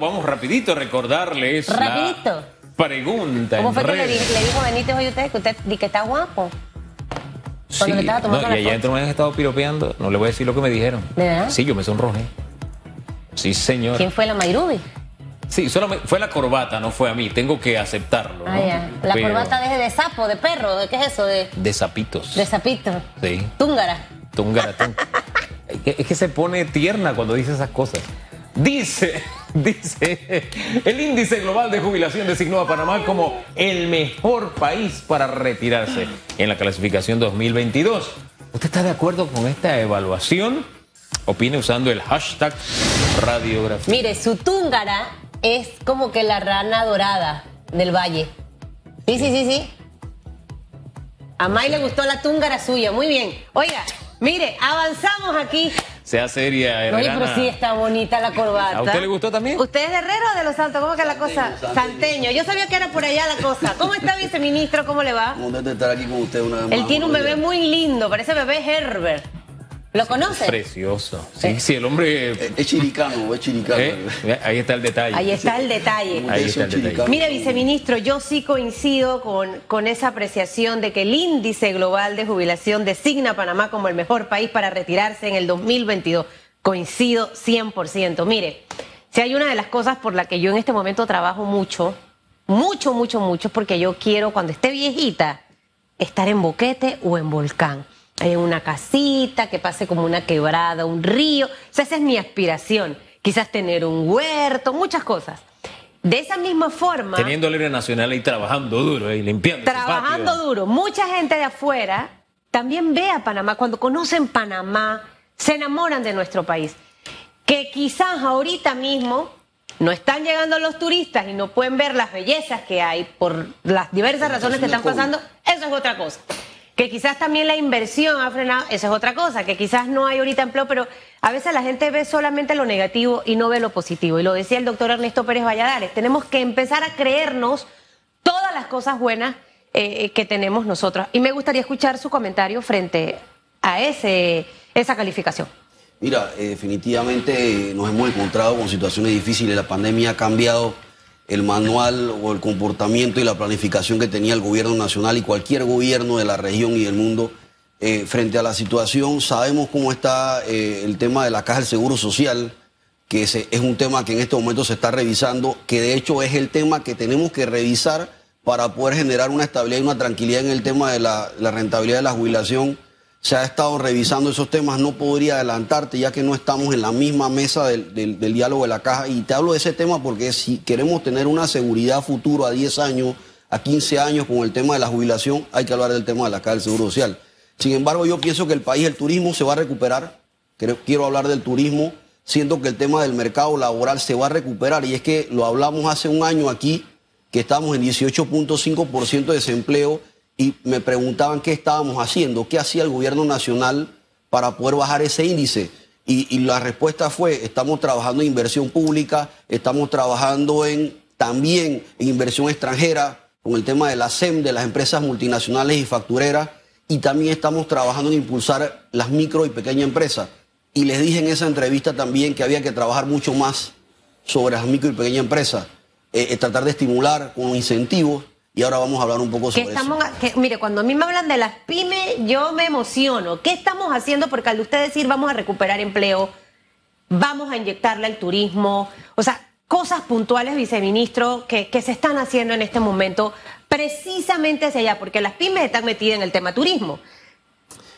Vamos rapidito a recordarles Rapidito. la pregunta ¿Cómo fue que le, le dijo Benítez hoy a usted que usted di que está guapo? Sí, cuando le estaba tomando no, y allá foto? adentro me han estado piropeando. No le voy a decir lo que me dijeron. ¿De verdad? Sí, yo me sonrojé. Sí, señor. ¿Quién fue la Mayrubi? Sí, solamente fue la corbata, no fue a mí. Tengo que aceptarlo. Ah, ¿no? ya. La Pero corbata de, de sapo, de perro, ¿de qué es eso? De, De zapitos. de sapito. Sí. Túngara. Tungaratún. es, que, es que se pone tierna cuando dice esas cosas. Dice, dice, el índice global de jubilación designó a Panamá como el mejor país para retirarse en la clasificación 2022. ¿Usted está de acuerdo con esta evaluación? Opine usando el hashtag radiografía. Mire, su túngara es como que la rana dorada del valle. Sí, sí, sí, sí. A May le gustó la túngara suya. Muy bien. Oiga, mire, avanzamos aquí. Sea seria, Oye, Herrera. pero sí está bonita la corbata. ¿A usted le gustó también? ¿Usted es de Herrera o de Los Santos? ¿Cómo que la cosa? Santeño. Yo sabía que era por allá la cosa. ¿Cómo está, viceministro? ¿Cómo le va? De estar aquí con usted una vez más. Él tiene un bebé muy lindo, parece bebé Herbert. ¿Lo conoce? Precioso. Sí, sí, el hombre... Es- Es chiricano, es chiricano. eh, ahí está el detalle. Ahí está el detalle. Ahí está el detalle. Mire, viceministro, yo sí coincido con, con esa apreciación de que el índice global de jubilación designa a Panamá como el mejor país para retirarse en el 2022. Coincido 100%. Mire, si hay una de las cosas por la que yo en este momento trabajo mucho, mucho, mucho, mucho, es porque yo quiero cuando esté viejita estar en boquete o en volcán. En una casita que pase como una quebrada, un río. O sea, esa es mi aspiración. Quizás tener un huerto, muchas cosas. De esa misma forma, Teniendo el aire nacional ahí trabajando duro y limpiando. trabajando duro, mucha gente de afuera también ve a Panamá. Cuando conocen Panamá, se enamoran de nuestro país. Que quizás ahorita mismo no están llegando los turistas y no pueden ver las bellezas que hay por las diversas razones que están pasando, eso es otra cosa. Que quizás también la inversión ha frenado, eso es otra cosa. Que quizás no hay ahorita empleo, pero a veces la gente ve solamente lo negativo y no ve lo positivo. Y lo decía el doctor Ernesto Pérez Valladares, tenemos que empezar a creernos todas las cosas buenas eh, que tenemos nosotros. Y me gustaría escuchar su comentario frente a ese, esa calificación. Mira, eh, definitivamente eh, nos hemos encontrado con situaciones difíciles. La pandemia ha cambiado el manual o el comportamiento y la planificación que tenía el gobierno nacional y cualquier gobierno de la región y del mundo eh, frente a la situación. Sabemos cómo está eh, el tema de la caja del Seguro Social, que es un tema que en este momento se está revisando, que de hecho es el tema que tenemos que revisar para poder generar una estabilidad y una tranquilidad en el tema de la rentabilidad de la jubilación. Se ha estado revisando esos temas, no podría adelantarte ya que no estamos en la misma mesa del, diálogo de la caja. Y te hablo de ese tema porque si queremos tener una seguridad futuro a 10 años, a 15 años con el tema de la jubilación, hay que hablar del tema de la caja del Seguro Social. Sin embargo, yo pienso que el país, el turismo se va a recuperar. Quiero hablar del turismo. Siento que el tema del mercado laboral se va a recuperar. Y es que lo hablamos hace un año aquí, que estamos en 18.5% de desempleo y me preguntaban qué estábamos haciendo, qué hacía el gobierno nacional para poder bajar ese índice. Y, la respuesta fue, estamos trabajando en inversión pública, estamos trabajando en también en inversión extranjera, con el tema de la SEM, de las empresas multinacionales y factureras, y también estamos trabajando en impulsar las micro y pequeñas empresas. Y les dije en esa entrevista también que había que trabajar mucho más sobre las micro y pequeñas empresas, eh, eh, tratar de estimular con incentivos, y ahora vamos a hablar un poco sobre estamos, eso. que- mire, cuando a mí me hablan de las pymes, yo me emociono. ¿Qué estamos haciendo? Porque al usted decir vamos a recuperar empleo, vamos a inyectarle al turismo, o sea, cosas puntuales, viceministro, que, que se están haciendo en este momento precisamente hacia allá, porque las pymes están metidas en el tema turismo.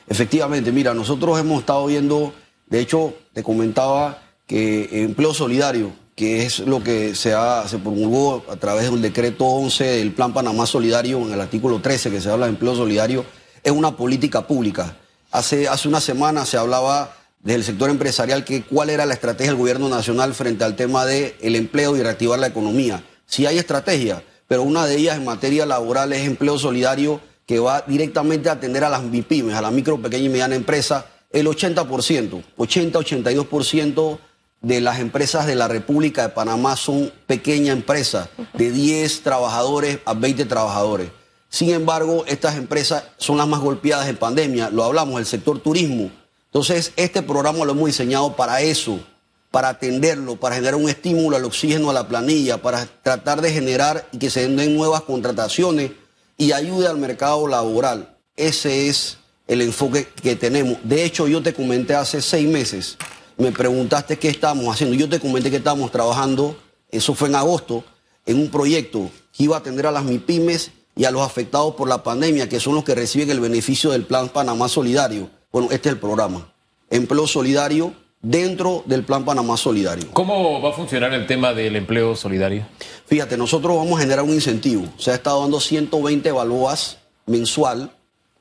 Efectivamente, mira, nosotros hemos estado viendo, de hecho, te comentaba que empleo solidario, que es lo que se, ha, promulgó a través del decreto 11 del Plan Panamá Solidario, en el artículo 13 que se habla de empleo solidario, es una política pública. Hace, hace una semana se hablaba del sector empresarial que cuál era la estrategia del gobierno nacional frente al tema del el empleo y reactivar la economía. Sí hay estrategia, pero una de ellas en materia laboral es empleo solidario que va directamente a atender a las MIPIMES, a la micro, pequeña y mediana empresa, el 80%, 80-82% de las empresas de la República de Panamá son pequeñas empresas, de 10 trabajadores a 20 trabajadores. Sin embargo, estas empresas son las más golpeadas en pandemia, lo hablamos, el sector turismo. Entonces, este programa lo hemos diseñado para eso, para atenderlo, para generar un estímulo al oxígeno a la planilla, para tratar de generar y que se den nuevas contrataciones y ayude al mercado laboral. Ese es el enfoque que tenemos. De hecho, yo te comenté hace seis meses, me preguntaste qué estábamos haciendo. Yo te comenté que estábamos trabajando, eso fue en agosto, en un proyecto que iba a atender a las MIPIMES y a los afectados por la pandemia, que son los que reciben el beneficio del Plan Panamá Solidario. Bueno, este es el programa. Empleo solidario dentro del Plan Panamá Solidario. ¿Cómo va a funcionar el tema del empleo solidario? Fíjate, nosotros vamos a generar un incentivo. Se ha estado dando 120 balboas mensual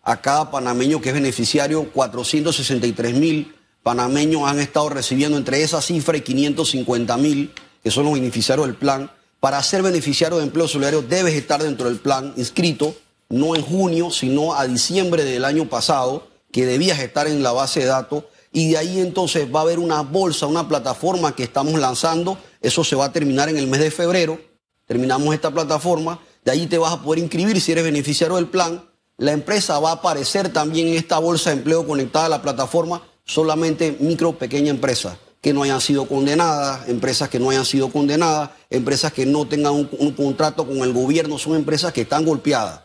a cada panameño que es beneficiario. 463 mil panameños han estado recibiendo entre esa cifra y 550 mil, que son los beneficiarios del plan. Para ser beneficiario de empleo solidario debes estar dentro del plan inscrito, no en junio, sino a diciembre del año pasado, que debías estar en la base de datos y de ahí entonces va a haber una bolsa, una plataforma que estamos lanzando. Eso se va a terminar en el mes de febrero. Terminamos esta plataforma. De ahí te vas a poder inscribir si eres beneficiario del plan. La empresa va a aparecer también en esta bolsa de empleo conectada a la plataforma. Solamente micro, pequeña empresa que no hayan sido condenadas, empresas que no hayan sido condenadas, empresas que no tengan un, contrato con el gobierno, son empresas que están golpeadas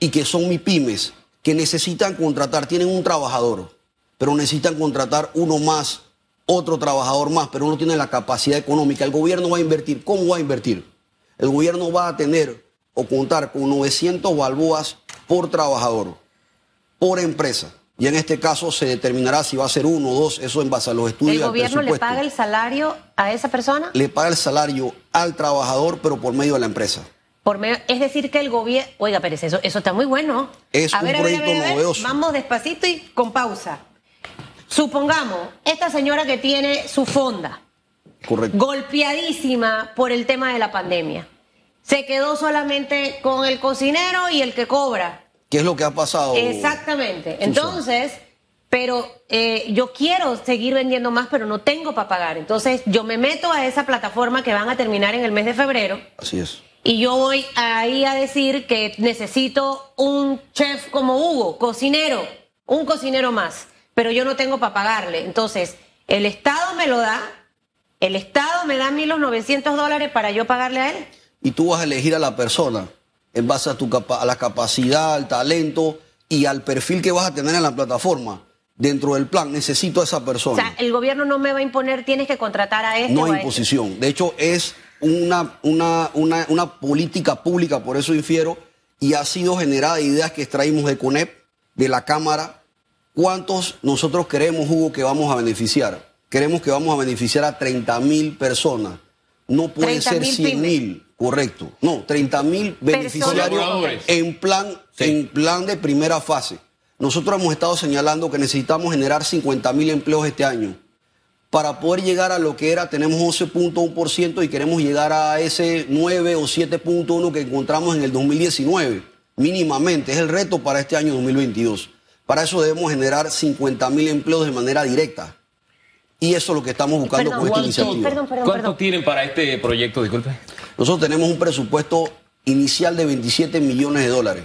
y que son MIPIMES, que necesitan contratar, tienen un trabajador, pero necesitan contratar uno más, otro trabajador más, pero no tienen la capacidad económica. El gobierno va a invertir. ¿Cómo va a invertir? El gobierno va a tener o contar con 900 balboas por trabajador, por empresa. Y en este caso se determinará si va a ser uno o dos, eso en base a los estudios. ¿El gobierno le paga el salario a esa persona? Le paga el salario al trabajador, pero por medio de la empresa. Por medio, es decir, que el gobierno. Oiga, Pérez, eso, eso está muy bueno. Es un proyecto novedoso. Vamos despacito y con pausa. Supongamos, esta señora que tiene su fonda, Correcto. golpeadísima por el tema de la pandemia, se quedó solamente con el cocinero y el que cobra. ¿Qué es lo que ha pasado? Exactamente. Entonces, pero eh, yo quiero seguir vendiendo más, pero no tengo para pagar. Entonces, yo me meto a esa plataforma que van a terminar en el mes de febrero. Así es. Y yo voy ahí a decir que necesito un chef como Hugo, cocinero, un cocinero más pero yo no tengo para pagarle. Entonces, el Estado me lo da, el Estado me da a mí los 900 dólares para yo pagarle a él. Y tú vas a elegir a la persona en base a, tu a la capacidad, al talento y al perfil que vas a tener en la plataforma. Dentro del plan, necesito a esa persona. O sea, el gobierno no me va a imponer, tienes que contratar a este. No hay imposición. De hecho, es una, una, una, una política pública, por eso infiero, y ha sido generada ideas que extraímos de CONEP, de la Cámara, ¿Cuántos nosotros queremos, Hugo, que vamos a beneficiar? Queremos que vamos a beneficiar a 30 mil personas. No puede ser 100 mil, correcto. No, 30 mil beneficiarios en plan, en plan de primera fase. Nosotros hemos estado señalando que necesitamos generar 50 mil empleos este año. Para poder llegar a lo que era, tenemos 11.1% y queremos llegar a ese 9 o 7.1 que encontramos en el 2019. Mínimamente, es el reto para este año 2022. Para eso debemos generar 50 mil empleos de manera directa. Y eso es lo que estamos buscando con esta iniciativa. Perdón, perdón, ¿Cuánto tienen para este proyecto, disculpe? Nosotros tenemos un presupuesto inicial de 27 millones de dólares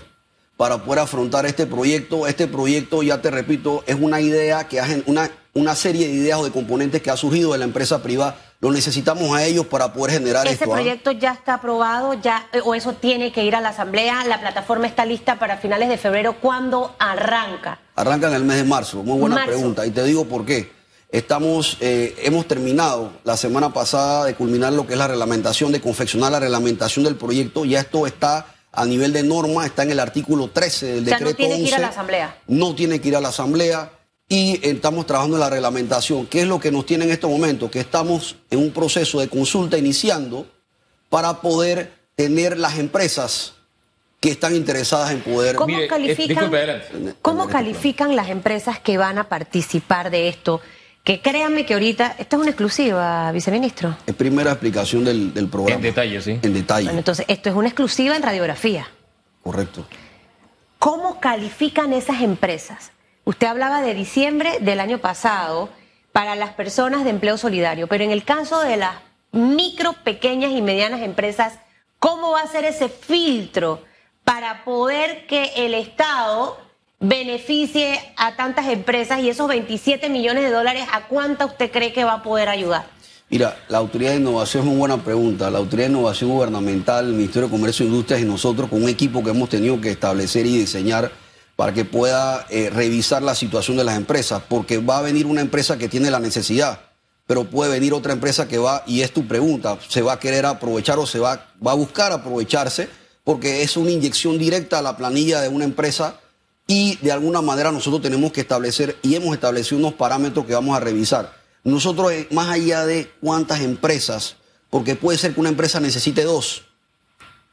para poder afrontar este proyecto. Este proyecto, ya te repito, es una idea que hacen una, una serie de ideas o de componentes que ha surgido de la empresa privada lo necesitamos a ellos para poder generar ¿Ese esto. ¿Ese ¿ah? proyecto ya está aprobado ya eh, o eso tiene que ir a la Asamblea? ¿La plataforma está lista para finales de febrero? ¿Cuándo arranca? Arranca en el mes de marzo. Muy buena pregunta. Y te digo por qué. Estamos, eh, hemos terminado la semana pasada de culminar lo que es la reglamentación, de confeccionar la reglamentación del proyecto. Ya esto está a nivel de norma, está en el artículo 13 del decreto. no tiene que ir a la Asamblea. No tiene que ir a la Asamblea y estamos trabajando en la reglamentación. ¿Qué es lo que nos tiene en estos momentos? Que estamos en un proceso de consulta iniciando para poder tener las empresas que están interesadas en poder... ¿Cómo califican, ¿cómo califican las empresas que van a participar de esto? Que créanme que ahorita, esta es una exclusiva, viceministro. Es primera explicación del, del programa. En detalle, sí. En detalle. Bueno, entonces, esto es una exclusiva en radiografía. Correcto. ¿Cómo califican esas empresas? Usted hablaba de diciembre del año pasado para las personas de empleo solidario, pero en el caso de las micro, pequeñas y medianas empresas, ¿cómo va a ser ese filtro para poder que el Estado beneficie a tantas empresas y esos 27 millones de dólares, ¿a cuánta usted cree que va a poder ayudar? Mira, la Autoridad de Innovación es una buena pregunta. La Autoridad de Innovación Gubernamental, el Ministerio de Comercio e Industrias y nosotros con un equipo que hemos tenido que establecer y diseñar para que pueda eh, revisar la situación de las empresas, porque va a venir una empresa que tiene la necesidad, pero puede venir otra empresa que va, y es tu pregunta, se va a querer aprovechar o se va, va a buscar aprovecharse, porque es una inyección directa a la planilla de una empresa y de alguna manera nosotros tenemos que establecer y hemos establecido unos parámetros que vamos a revisar. Nosotros, eh, más allá de cuántas empresas, porque puede ser que una empresa necesite dos,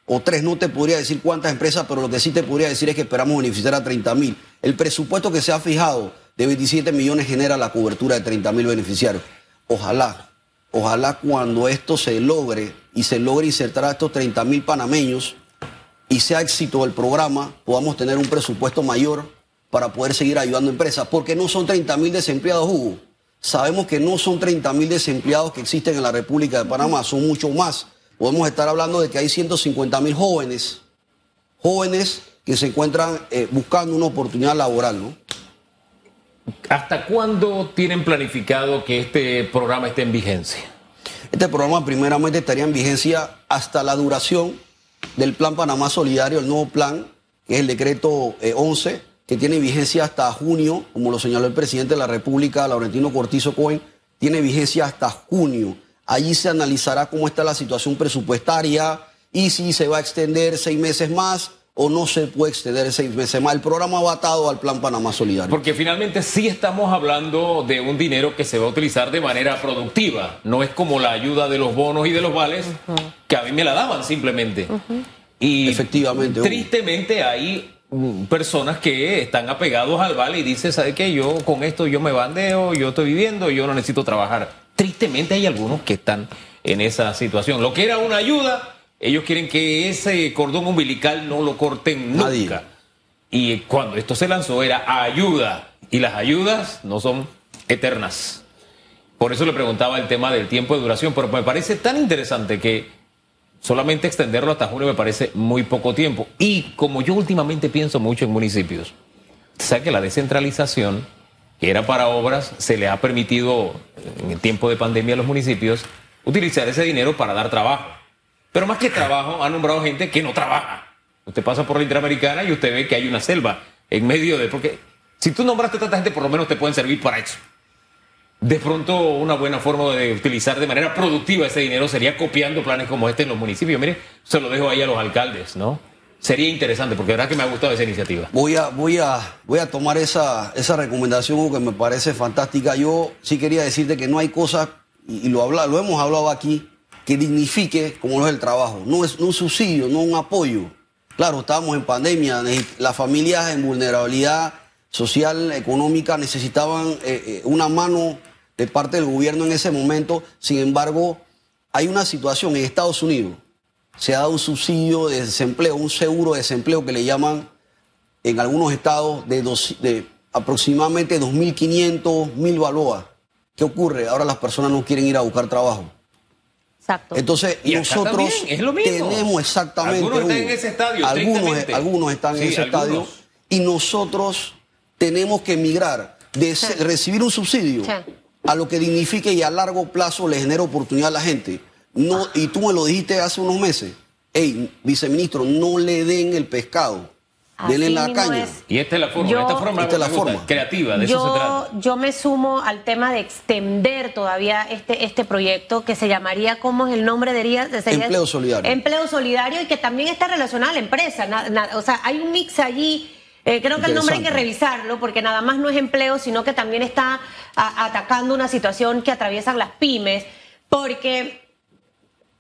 o tres, no te podría decir cuántas empresas, pero lo que sí te podría decir es que esperamos beneficiar a 30 mil. El presupuesto que se ha fijado de 27 millones genera la cobertura de 30 mil beneficiarios. Ojalá, ojalá cuando esto se logre y se logre insertar a estos 30 mil panameños y sea éxito el programa, podamos tener un presupuesto mayor para poder seguir ayudando a empresas, porque no son 30 mil desempleados, Hugo. Sabemos que no son 30 mil desempleados que existen en la República de Panamá, son mucho más podemos estar hablando de que hay 150 mil jóvenes, jóvenes que se encuentran eh, buscando una oportunidad laboral, ¿no? ¿Hasta cuándo tienen planificado que este programa esté en vigencia? Este programa primeramente estaría en vigencia hasta la duración del Plan Panamá Solidario, el nuevo plan, que es el decreto 11, eh, que tiene vigencia hasta junio, como lo señaló el presidente de la República, Laurentino Cortizo Cohen, tiene vigencia hasta junio. Allí se analizará cómo está la situación presupuestaria y si se va a extender seis meses más o no se puede extender seis meses más. El programa va atado al Plan Panamá Solidario. Porque finalmente sí estamos hablando de un dinero que se va a utilizar de manera productiva. No es como la ayuda de los bonos y de los vales, que a mí me la daban simplemente. Y Efectivamente. Tristemente hay mm, personas que están apegados al vale y dicen, ¿sabe qué? Yo con esto yo me bandeo, yo estoy viviendo, yo no necesito trabajar tristemente hay algunos que están en esa situación. Lo que era una ayuda, ellos quieren que ese cordón umbilical no lo corten nunca. Y cuando esto se lanzó era ayuda. Y las ayudas no son eternas. Por eso le preguntaba el tema del tiempo de duración, pero me parece tan interesante que solamente extenderlo hasta junio me parece muy poco tiempo. Y como yo últimamente pienso mucho en municipios, sabe que la descentralización que era para obras, se le ha permitido en el tiempo de pandemia a los municipios utilizar ese dinero para dar trabajo. Pero más que trabajo, han nombrado gente que no trabaja. Usted pasa por la Interamericana y usted ve que hay una selva en medio de... Porque si tú nombraste a tanta gente, por lo menos te pueden servir para eso. De pronto, una buena forma de utilizar de manera productiva ese dinero sería copiando planes como este en los municipios. Mire, se lo dejo ahí a los alcaldes, ¿no? sería interesante, porque verdad que me ha gustado esa iniciativa. Voy a, voy a, voy a tomar esa, esa recomendación que me parece fantástica. Yo sí quería decirte que no hay cosa, y, lo, habla, lo hemos hablado aquí, que dignifique como no es el trabajo. No es un subsidio, no un apoyo. Claro, estábamos en pandemia, las familias en vulnerabilidad social, económica, necesitaban eh, eh, una mano de parte del gobierno en ese momento. Sin embargo, hay una situación en Estados Unidos se ha dado un subsidio de desempleo, un seguro de desempleo que le llaman en algunos estados de, de aproximadamente 2.500, 1.000 balboas. ¿Qué ocurre? Ahora las personas no quieren ir a buscar trabajo. Exacto. Entonces, nosotros tenemos exactamente. Algunos están en ese estadio. Algunos, están en ese estadio. Y nosotros tenemos que emigrar de recibir un subsidio a lo que dignifique y a largo plazo le genere oportunidad a la gente. No, y tú me lo dijiste hace unos meses. Ey, viceministro, no le den el pescado. Denle la caña. Y esta es la forma, esta forma, esta es la forma. creativa, de yo, eso se trata. Yo me sumo al tema de extender todavía este, este proyecto que se llamaría, ¿cómo es el nombre? Diría, sería, Empleo solidario. Empleo solidario y que también está relacionado a la empresa. o sea, hay un mix allí. Eh, creo que el nombre hay que revisarlo porque nada más no es empleo, sino que también está atacando una situación que atraviesan las pymes. Porque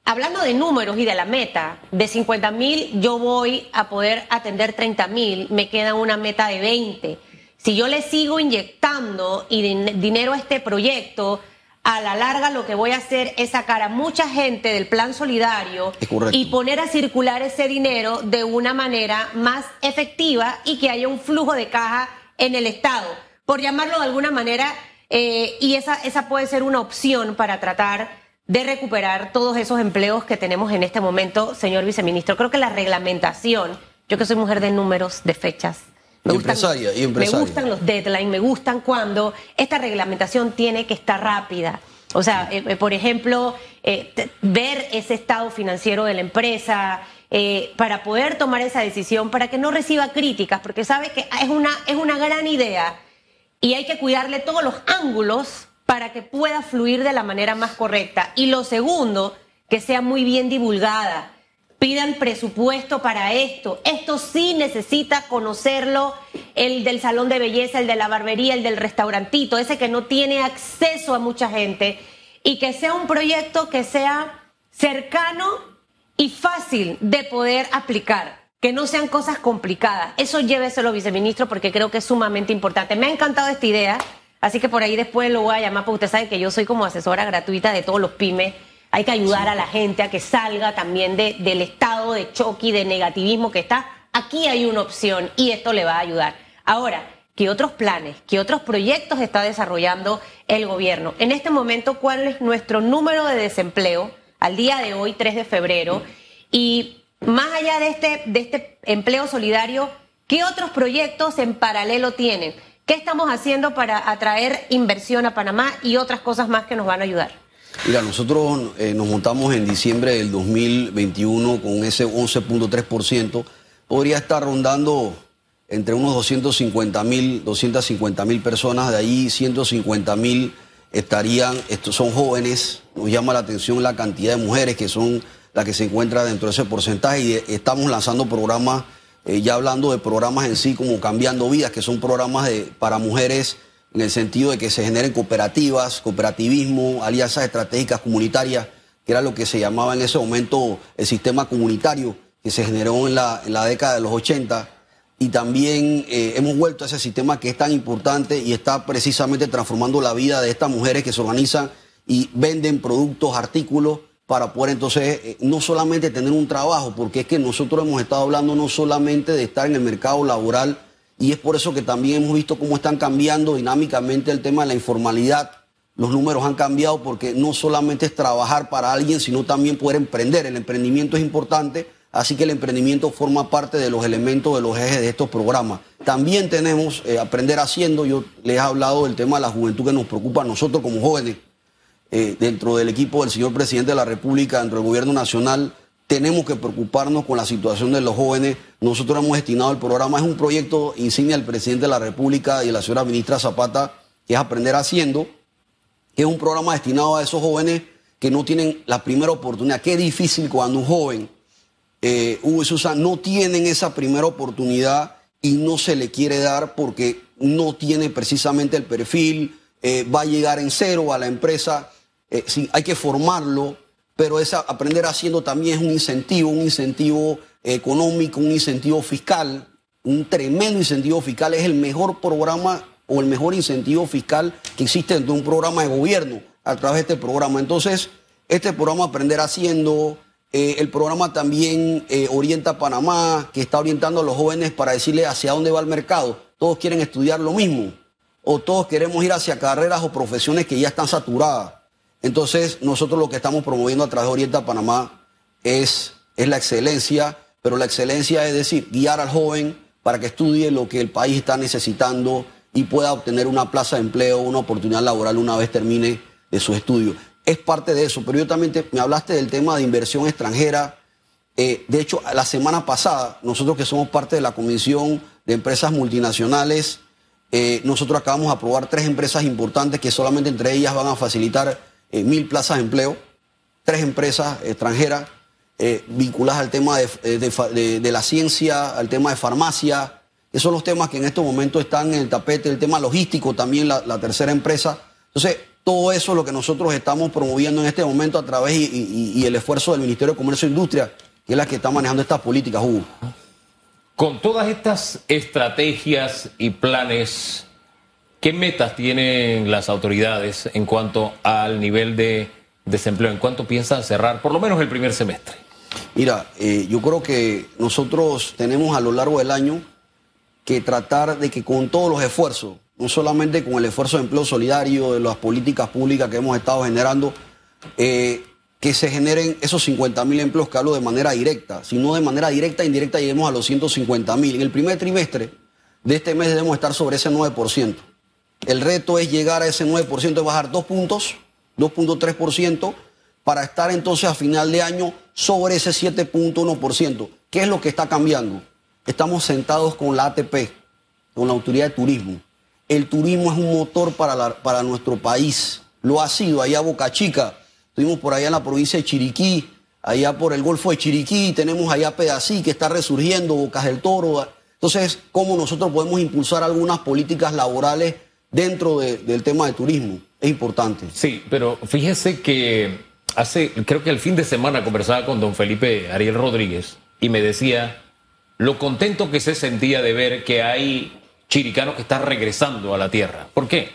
Hablando de números y de la meta, de 50 mil yo voy a poder atender 30 mil, me queda una meta de 20. Si yo le sigo inyectando y dinero a este proyecto, a la larga lo que voy a hacer es sacar a mucha gente del plan solidario y poner a circular ese dinero de una manera más efectiva y que haya un flujo de caja en el Estado, por llamarlo de alguna manera, eh, y esa, esa puede ser una opción para tratar de recuperar todos esos empleos que tenemos en este momento, señor viceministro. Creo que la reglamentación, yo que soy mujer de números, de fechas, me, gustan, me gustan los deadlines, me gustan cuando esta reglamentación tiene que estar rápida. O sea, eh, eh, por ejemplo, eh, ver ese estado financiero de la empresa para poder tomar esa decisión, para que no reciba críticas, porque sabe que es una, es una gran idea y hay que cuidarle todos los ángulos para que pueda fluir de la manera más correcta. Y lo segundo, que sea muy bien divulgada. Pidan presupuesto para esto. Esto sí necesita conocerlo el del salón de belleza, el de la barbería, el del restaurantito, ese que no tiene acceso a mucha gente. Y que sea un proyecto que sea cercano y fácil de poder aplicar. Que no sean cosas complicadas. Eso lléveselo, viceministro, porque creo que es sumamente importante. Me ha encantado esta idea. Así que por ahí después lo voy a llamar, porque usted sabe que yo soy como asesora gratuita de todos los pymes. Hay que ayudar a la gente a que salga también de, del estado de choque y de negativismo que está. Aquí hay una opción y esto le va a ayudar. Ahora, ¿qué otros planes, qué otros proyectos está desarrollando el gobierno? En este momento, ¿cuál es nuestro número de desempleo al día de hoy, 3 de febrero? Y más allá de este, de este empleo solidario, ¿qué otros proyectos en paralelo tienen? ¿Qué estamos haciendo para atraer inversión a Panamá y otras cosas más que nos van a ayudar? Mira, nosotros eh, nos montamos en diciembre del 2021 con ese 11.3%. Podría estar rondando entre unos 250 mil, 250 mil personas, de ahí 150 mil estarían, estos son jóvenes, nos llama la atención la cantidad de mujeres que son las que se encuentran dentro de ese porcentaje y estamos lanzando programas eh, ya hablando de programas en sí como Cambiando Vidas, que son programas de, para mujeres en el sentido de que se generen cooperativas, cooperativismo, alianzas estratégicas comunitarias, que era lo que se llamaba en ese momento el sistema comunitario que se generó en la, en la década de los 80. Y también eh, hemos vuelto a ese sistema que es tan importante y está precisamente transformando la vida de estas mujeres que se organizan y venden productos, artículos para poder entonces eh, no solamente tener un trabajo, porque es que nosotros hemos estado hablando no solamente de estar en el mercado laboral, y es por eso que también hemos visto cómo están cambiando dinámicamente el tema de la informalidad. Los números han cambiado porque no solamente es trabajar para alguien, sino también poder emprender. El emprendimiento es importante, así que el emprendimiento forma parte de los elementos, de los ejes de estos programas. También tenemos eh, Aprender Haciendo, yo les he hablado del tema de la juventud que nos preocupa a nosotros como jóvenes eh, dentro del equipo del señor presidente de la República, dentro del gobierno nacional, tenemos que preocuparnos con la situación de los jóvenes. Nosotros hemos destinado el programa, es un proyecto insignia del presidente de la República y de la señora ministra Zapata, que es Aprender Haciendo, que es un programa destinado a esos jóvenes que no tienen la primera oportunidad. Qué difícil cuando un joven, eh, Hugo y Susan, no tienen esa primera oportunidad y no se le quiere dar porque no tiene precisamente el perfil, eh, va a llegar en cero a la empresa eh, hay que formarlo, pero aprender haciendo también es un incentivo, un incentivo económico, un incentivo fiscal, un tremendo incentivo fiscal. Es el mejor programa o el mejor incentivo fiscal que existe dentro de un programa de gobierno a través de este programa. Entonces, este programa Aprender Haciendo, eh, el programa también eh, orienta a Panamá, que está orientando a los jóvenes para decirle hacia dónde va el mercado. Todos quieren estudiar lo mismo, o todos queremos ir hacia carreras o profesiones que ya están saturadas. Entonces, nosotros lo que estamos promoviendo a través de Orienta Panamá es, es la excelencia, pero la excelencia es decir, guiar al joven para que estudie lo que el país está necesitando y pueda obtener una plaza de empleo, una oportunidad laboral una vez termine de su estudio. Es parte de eso, pero yo también me hablaste del tema de inversión extranjera. Eh, de hecho, la semana pasada, nosotros que somos parte de la Comisión de Empresas Multinacionales, eh, nosotros acabamos de aprobar tres empresas importantes que solamente entre ellas van a facilitar eh, mil plazas de empleo, tres empresas extranjeras eh, vinculadas al tema eh, de, la ciencia, al tema de farmacia. Esos son los temas que en estos momentos están en el tapete, el tema logístico también, la, tercera empresa. Entonces, todo eso es lo que nosotros estamos promoviendo en este momento a través y, el esfuerzo del Ministerio de Comercio e Industria, que es la que está manejando estas políticas, Hugo. Con todas estas estrategias y planes ¿Qué metas tienen las autoridades en cuanto al nivel de desempleo? ¿En cuánto piensan cerrar por lo menos el primer semestre? Mira, eh, yo creo que nosotros tenemos a lo largo del año que tratar de que con todos los esfuerzos, no solamente con el esfuerzo de empleo solidario, de las políticas públicas que hemos estado generando, eh, que se generen esos 50 mil empleos que hablo de manera directa, sino de manera directa e indirecta lleguemos a los 150 mil. En el primer trimestre de este mes debemos estar sobre ese 9%. El reto es llegar a ese 9% de bajar dos puntos 2.3%, para estar entonces a final de año sobre ese 7.1%. ¿Qué es lo que está cambiando? Estamos sentados con la ATP, con la Autoridad de Turismo. El turismo es un motor para, para nuestro país. Lo ha sido allá Boca Chica. Estuvimos por allá en la provincia de Chiriquí, allá por el Golfo de Chiriquí, tenemos allá Pedací que está resurgiendo, Bocas del Toro. Entonces, ¿cómo nosotros podemos impulsar algunas políticas laborales dentro del tema de turismo? Es importante. Sí, pero fíjese que hace, creo que el fin de semana conversaba con don Felipe Ariel Rodríguez y me decía lo contento que se sentía de ver que hay chiricanos que están regresando a la tierra. ¿Por qué?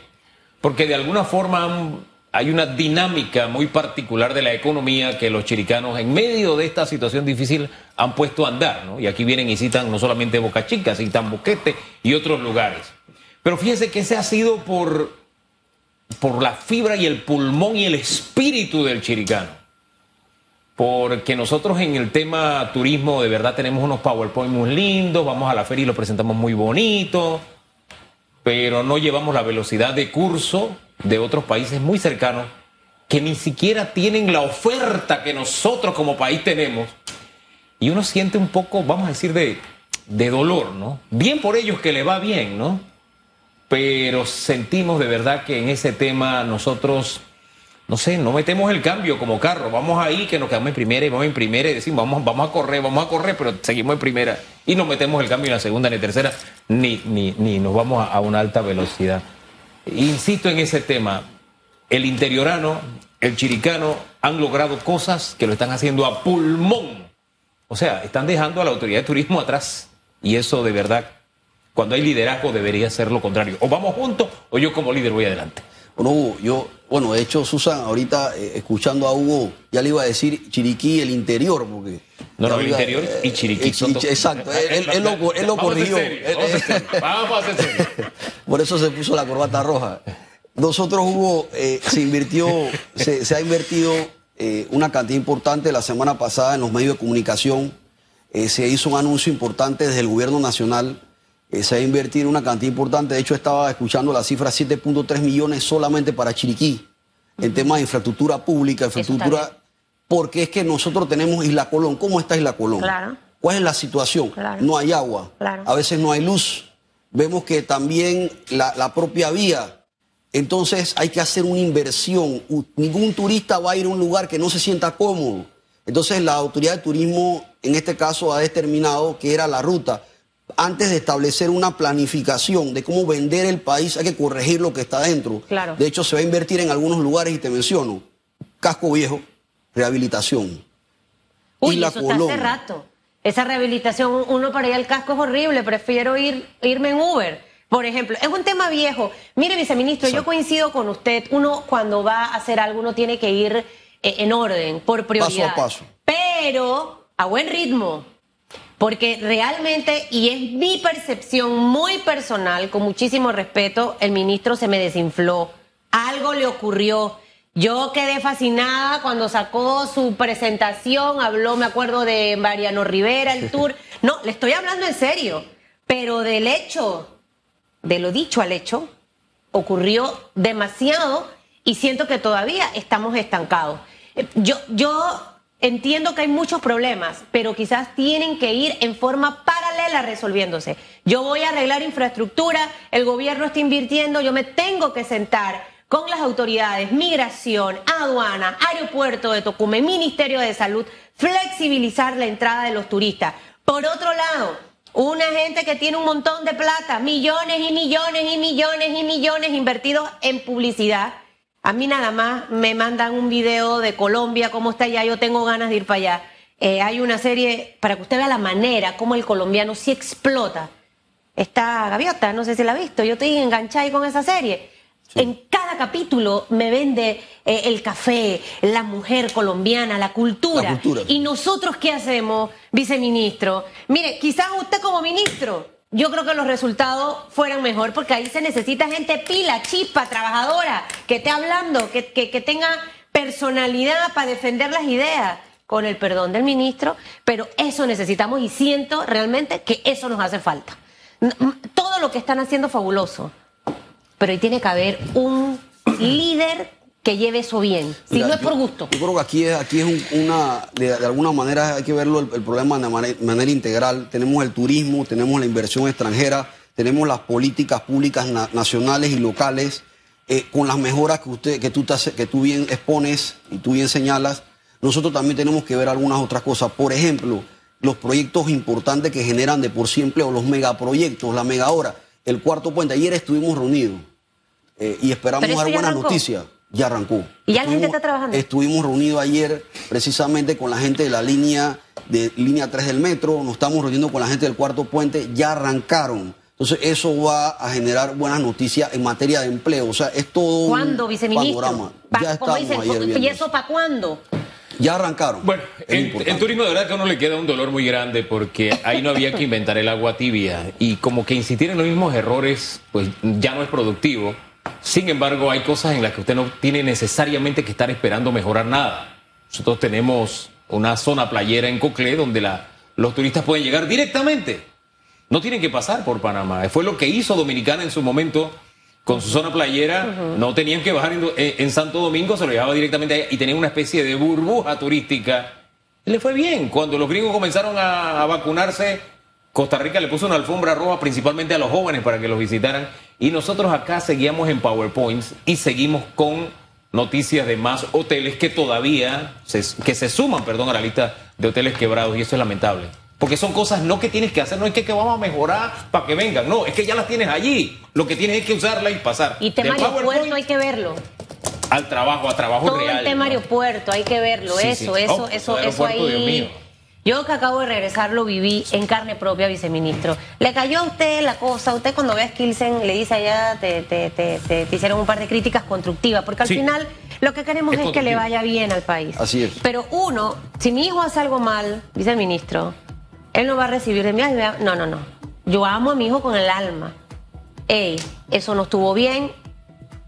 Porque de alguna forma hay una dinámica muy particular de la economía que los chiricanos en medio de esta situación difícil han puesto a andar, ¿no? Y aquí vienen y citan no solamente Boca Chica, citan Boquete y otros lugares. Pero fíjese que ese ha sido por, por la fibra y el pulmón y el espíritu del chiricano. Porque nosotros en el tema turismo de verdad tenemos unos PowerPoint muy lindos, vamos a la feria y lo presentamos muy bonito, pero no llevamos la velocidad de curso de otros países muy cercanos que ni siquiera tienen la oferta que nosotros como país tenemos. Y uno siente un poco, vamos a decir, de, de dolor, ¿no? Bien por ellos que le va bien, ¿no? Pero sentimos de verdad que en ese tema nosotros, no sé, no metemos el cambio como carro. Vamos ahí, que nos quedamos en primera y vamos en primera y decimos, vamos, vamos a correr, vamos a correr, pero seguimos en primera. Y no metemos el cambio en la segunda ni tercera, ni, ni, ni nos vamos a una alta velocidad. Insisto en ese tema, el interiorano, el chiricano han logrado cosas que lo están haciendo a pulmón. O sea, están dejando a la autoridad de turismo atrás. Y eso de verdad, cuando hay liderazgo debería ser lo contrario. O vamos juntos o yo como líder voy adelante. Bueno, Hugo, yo, bueno, de hecho, Susan, ahorita eh, escuchando a Hugo, ya le iba a decir Chiriquí, el interior, porque... No, no, el interior y eh, Chiriquí. Eh, exacto, él, lo, él lo corrigió. Vamos a Por eso se puso la corbata roja. Nosotros, Hugo, se invirtió, se, ha invertido una cantidad importante la semana pasada en los medios de comunicación. se hizo un anuncio importante desde el gobierno nacional eh, se va a invertir una cantidad importante. De hecho, estaba escuchando la cifra 7.3 millones solamente para Chiriquí, en temas de infraestructura pública, infraestructura, porque es que nosotros tenemos Isla Colón. ¿Cómo está Isla Colón? Claro. ¿Cuál es la situación? No hay agua, a veces no hay luz. Vemos que también la, la propia vía entonces hay que hacer una inversión. Ningún turista va a ir a un lugar que no se sienta cómodo. Entonces la autoridad de turismo en este caso ha determinado que era la ruta antes de establecer una planificación de cómo vender el país, hay que corregir lo que está dentro. Claro. De hecho, se va a invertir en algunos lugares y te menciono, casco viejo, rehabilitación. Uy, eso está hace rato. Esa rehabilitación, uno para ir al casco es horrible, prefiero ir, irme en Uber. Por ejemplo, es un tema viejo. Mire, viceministro, yo coincido con usted. Uno cuando va a hacer algo, uno tiene que ir eh, en orden, por prioridad. Paso a paso. Pero a buen ritmo. Porque realmente, y es mi percepción muy personal, con muchísimo respeto, el ministro se me desinfló. Algo le ocurrió. Yo quedé fascinada cuando sacó su presentación, habló, me acuerdo de Mariano Rivera, el tour. No, le estoy hablando en serio. Pero del hecho, de lo dicho al hecho, ocurrió demasiado y siento que todavía estamos estancados. Yo, yo Entiendo que hay muchos problemas, pero quizás tienen que ir en forma paralela resolviéndose. Yo voy a arreglar infraestructura, el gobierno está invirtiendo, yo me tengo que sentar con las autoridades, migración, aduana, aeropuerto de Tocumen, Ministerio de Salud, flexibilizar la entrada de los turistas. Por otro lado, una gente que tiene un montón de plata, millones y millones y millones y millones invertidos en publicidad a mí nada más me mandan un video de Colombia, cómo está allá, yo tengo ganas de ir para allá. Eh, hay una serie para que usted vea la manera como el colombiano sí explota. Esta gaviota, no sé si la ha visto, yo estoy enganchada con esa serie. En cada capítulo me vende eh, el café, la mujer colombiana, la cultura. la cultura. ¿Y nosotros qué hacemos, viceministro? Mire, quizás usted como ministro yo creo que los resultados fueran mejor porque ahí se necesita gente pila, chispa, trabajadora, que esté hablando, que, que, tenga personalidad para defender las ideas, con el perdón del ministro, pero eso necesitamos y siento realmente que eso nos hace falta. Todo lo que están haciendo fabuloso, pero ahí tiene que haber un líder que lleve eso bien? Si Mira, no es yo- por gusto. Yo creo que aquí es, aquí es un- una, de, de alguna manera hay que verlo el, el problema de manera, manera integral. Tenemos el turismo, tenemos la inversión extranjera, tenemos las políticas públicas na- nacionales y locales, eh, con las mejoras que, usted, que, tú te hace- que tú bien expones y tú bien señalas. Nosotros también tenemos que ver algunas otras cosas. Por ejemplo, los proyectos importantes que generan de por sí empleo, los megaproyectos, la mega hora, el cuarto puente. Ayer estuvimos reunidos eh, y esperamos dar buenas noticias. Ya arrancó. ¿Y ya la gente Estuvimos- está trabajando? Estuvimos reunidos ayer precisamente con la gente de la línea de línea 3 del metro, nos estamos reuniendo con la gente del cuarto puente, ya arrancaron. Entonces eso va a generar buenas noticias en materia de empleo. O sea, es todo ¿Cuándo, un viceministro? panorama. Pa- Ya como dicen, ayer ¿y eso para cuándo? Ya arrancaron. Bueno, en, en turismo de verdad que a uno le queda un dolor muy grande porque ahí no había que inventar el agua tibia y como que insistir en los mismos errores pues ya no es productivo. Sin embargo, hay cosas en las que usted no tiene necesariamente que estar esperando mejorar nada. Nosotros tenemos una zona playera en Coclé donde la- los turistas pueden llegar directamente. No tienen que pasar por Panamá. Fue lo que hizo Dominicana en su momento con su zona playera. No tenían que bajar en, en- en Santo Domingo, se lo llevaba directamente allá y tenían una especie de burbuja turística. Y le fue bien. Cuando los gringos comenzaron a, a vacunarse, Costa Rica le puso una alfombra roja principalmente a los jóvenes para que los visitaran. Y nosotros acá seguíamos en PowerPoints y seguimos con noticias de más hoteles que todavía se, que se suman, perdón, a la lista de hoteles quebrados y eso es lamentable. Porque son cosas no que tienes que hacer, no es que, que vamos a mejorar para que vengan, no, es que ya las tienes allí. Lo que tienes es que usarla y pasar. Y tema aeropuerto hay que verlo. al trabajo, a trabajo Todo real. el tema ¿no? aeropuerto, hay que verlo. Sí, eso, sí. eso, Oh, eso, eso aeropuerto, Dios mío. Yo que acabo de regresar lo viví en carne propia, viceministro. Le cayó a usted la cosa, usted cuando ve a Skilsen le dice allá, te, te, te, te- te hicieron un par de críticas constructivas, porque al Sí. final lo que queremos Es es, que le vaya bien al país. Así es. Pero uno, si mi hijo hace algo mal, viceministro, él no va a recibir de mí. No, no, no. Yo amo a mi hijo con el alma. Ey, eso no estuvo bien,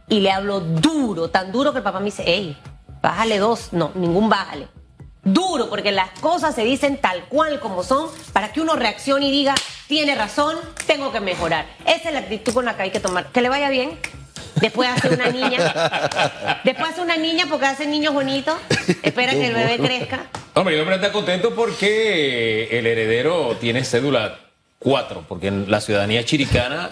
y le hablo duro, tan duro que el papá me dice, hey, bájale dos. No, ningún bájale. Duro, porque las cosas se dicen tal cual como son para que uno reaccione y diga, tiene razón, tengo que mejorar. Esa es la actitud con la que hay que tomar. Que le vaya bien. Después hace una niña. Después hace una niña porque hace niños bonitos. Espera que el bebé crezca. Hombre, el hombre está contento porque el heredero tiene cédula 4, porque en la ciudadanía chiricana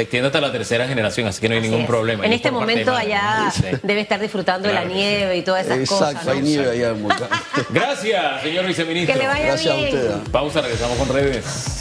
se extiende hasta la tercera generación, así que no hay Así ningún es. problema. En este momento allá debe estar disfrutando Claro de la sí. nieve y todas esas Exacto, cosas. hay ¿no? nieve allá en. Gracias, señor viceministro. Que le vaya Gracias a bien. ustedes. Pausa, regresamos con redes.